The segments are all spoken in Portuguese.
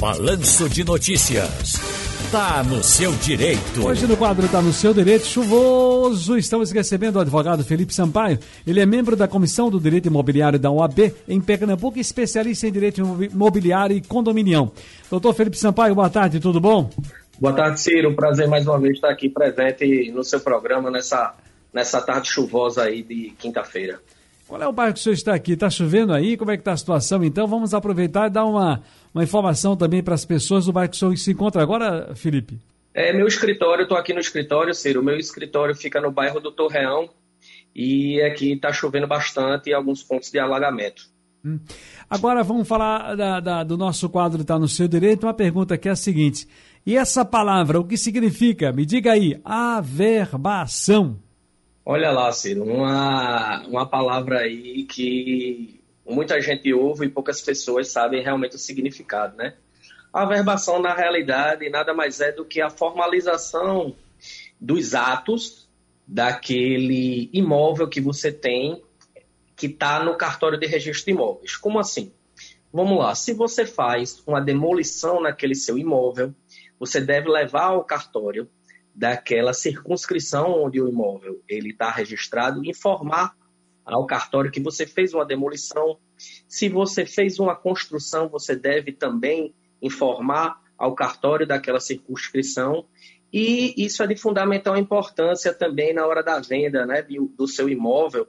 Balanço de Notícias. Tá no seu direito. Hoje no quadro Tá no seu direito, chuvoso, estamos recebendo o advogado Felipe Sampaio. Ele é membro da Comissão do Direito Imobiliário da UAB em Pernambuco, especialista em direito imobiliário e condominião. Doutor Felipe Sampaio, boa tarde, tudo bom? Boa tarde, Ciro. Um prazer mais uma vez estar aqui presente no seu programa nessa, nessa tarde chuvosa aí de quinta-feira. Qual é o bairro que o senhor está aqui? Está chovendo aí? Como é que está a situação? Então vamos aproveitar e dar uma, uma informação também para as pessoas do bairro que o senhor se encontra agora, Felipe. É, meu escritório, estou aqui no escritório, Ciro. Meu escritório fica no bairro do Torreão e aqui está chovendo bastante e alguns pontos de alagamento. Hum. Agora vamos falar da, da, do nosso quadro Está no Seu Direito. Uma pergunta que é a seguinte: e essa palavra, o que significa? Me diga aí, averbação. Olha lá, Ciro, uma, uma palavra aí que muita gente ouve e poucas pessoas sabem realmente o significado, né? A averbação, na realidade, nada mais é do que a formalização dos atos daquele imóvel que você tem que está no cartório de registro de imóveis. Como assim? Vamos lá, se você faz uma demolição naquele seu imóvel, você deve levar ao cartório daquela circunscrição onde o imóvel ele está registrado, informar ao cartório que você fez uma demolição. Se você fez uma construção, você deve também informar ao cartório daquela circunscrição. E isso é de fundamental importância também na hora da venda né, do seu imóvel,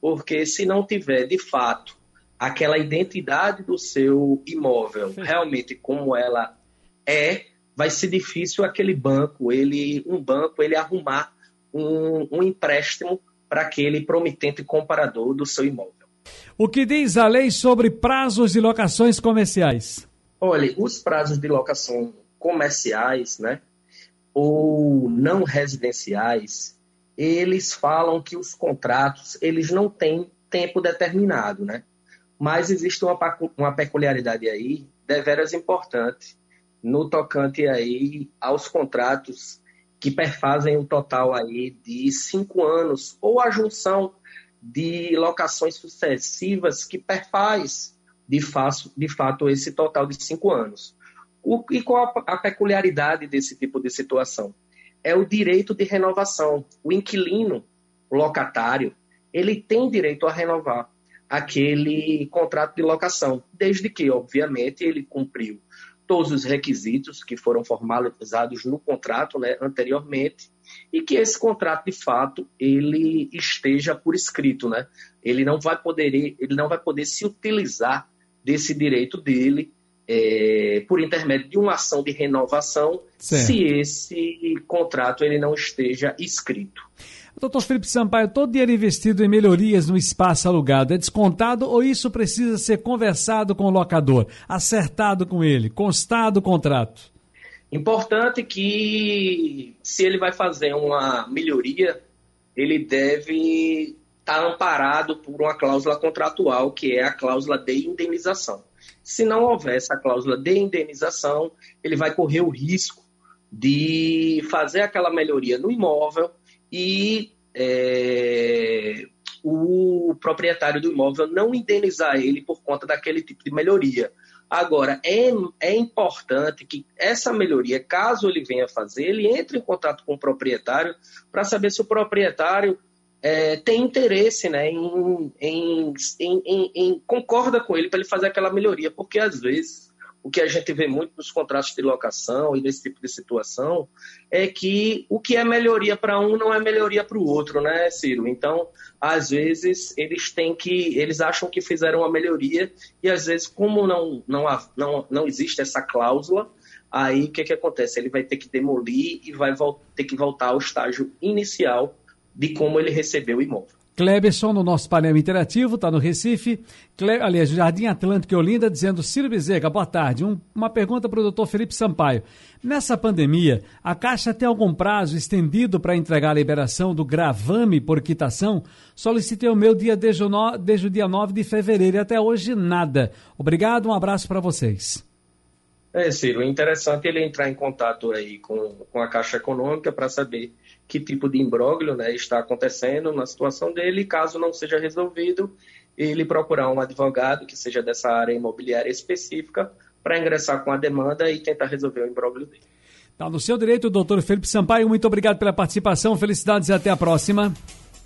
porque se não tiver, de fato, aquela identidade do seu imóvel realmente como ela é, vai ser difícil aquele banco, ele, um banco, ele arrumar um, um empréstimo para aquele promitente comparador do seu imóvel. O que diz a lei sobre prazos de locações comerciais? Olha, os prazos de locação comerciais, né, ou não residenciais, eles falam que os contratos, eles não têm tempo determinado, né? Mas existe uma, uma peculiaridade aí, deveras importante, no tocante aí aos contratos que perfazem um total aí de cinco anos, ou a junção de locações sucessivas que perfaz de, fato, de fato esse total de cinco anos. O, e qual a, a peculiaridade desse tipo de situação? É o direito de renovação. O inquilino, o locatário, ele tem direito a renovar aquele contrato de locação, desde que, obviamente, ele cumpriu todos os requisitos que foram formalizados no contrato né, anteriormente e que esse contrato de fato ele esteja por escrito, né? Ele não vai poder ele não vai poder se utilizar desse direito dele é, por intermédio de uma ação de renovação certo. se esse contrato ele não esteja escrito. Doutor Felipe Sampaio, todo dinheiro investido em melhorias no espaço alugado é descontado ou isso precisa ser conversado com o locador, acertado com ele, constado o contrato? Importante que, se ele vai fazer uma melhoria, ele deve estar tá amparado por uma cláusula contratual, que é a cláusula de indenização. Se não houver essa cláusula de indenização, ele vai correr o risco de fazer aquela melhoria no imóvel e é, o proprietário do imóvel não indenizar ele por conta daquele tipo de melhoria. Agora, é, é importante que essa melhoria, caso ele venha fazer, ele entre em contato com o proprietário para saber se o proprietário é, tem interesse né, em, em, em, em concorda com ele para ele fazer aquela melhoria, porque às vezes o que a gente vê muito nos contratos de locação e nesse tipo de situação é que o que é melhoria para um não é melhoria para o outro, né, Ciro? Então, às vezes eles têm que, eles acham que fizeram uma melhoria e às vezes como não não não, não existe essa cláusula, aí o que que acontece? Ele vai ter que demolir e vai ter que voltar ao estágio inicial de como ele recebeu o imóvel. Kleberson no nosso painel interativo, está no Recife. Cle... Aliás, Jardim Atlântico e Olinda, dizendo: Ciro Bezerra, boa tarde. Um, uma pergunta para o doutor Felipe Sampaio. Nessa pandemia, a Caixa tem algum prazo estendido para entregar a liberação do gravame por quitação? Solicitei o meu dia desde o, no... desde o dia 9 de fevereiro e até hoje nada. Obrigado, um abraço para vocês. É, Ciro, é interessante ele entrar em contato aí com, com a Caixa Econômica para saber que tipo de imbróglio né, está acontecendo na situação dele caso não seja resolvido, ele procurar um advogado que seja dessa área imobiliária específica para ingressar com a demanda e tentar resolver o imbróglio dele. Tá no seu direito, doutor Felipe Sampaio. Muito obrigado pela participação. Felicidades e até a próxima.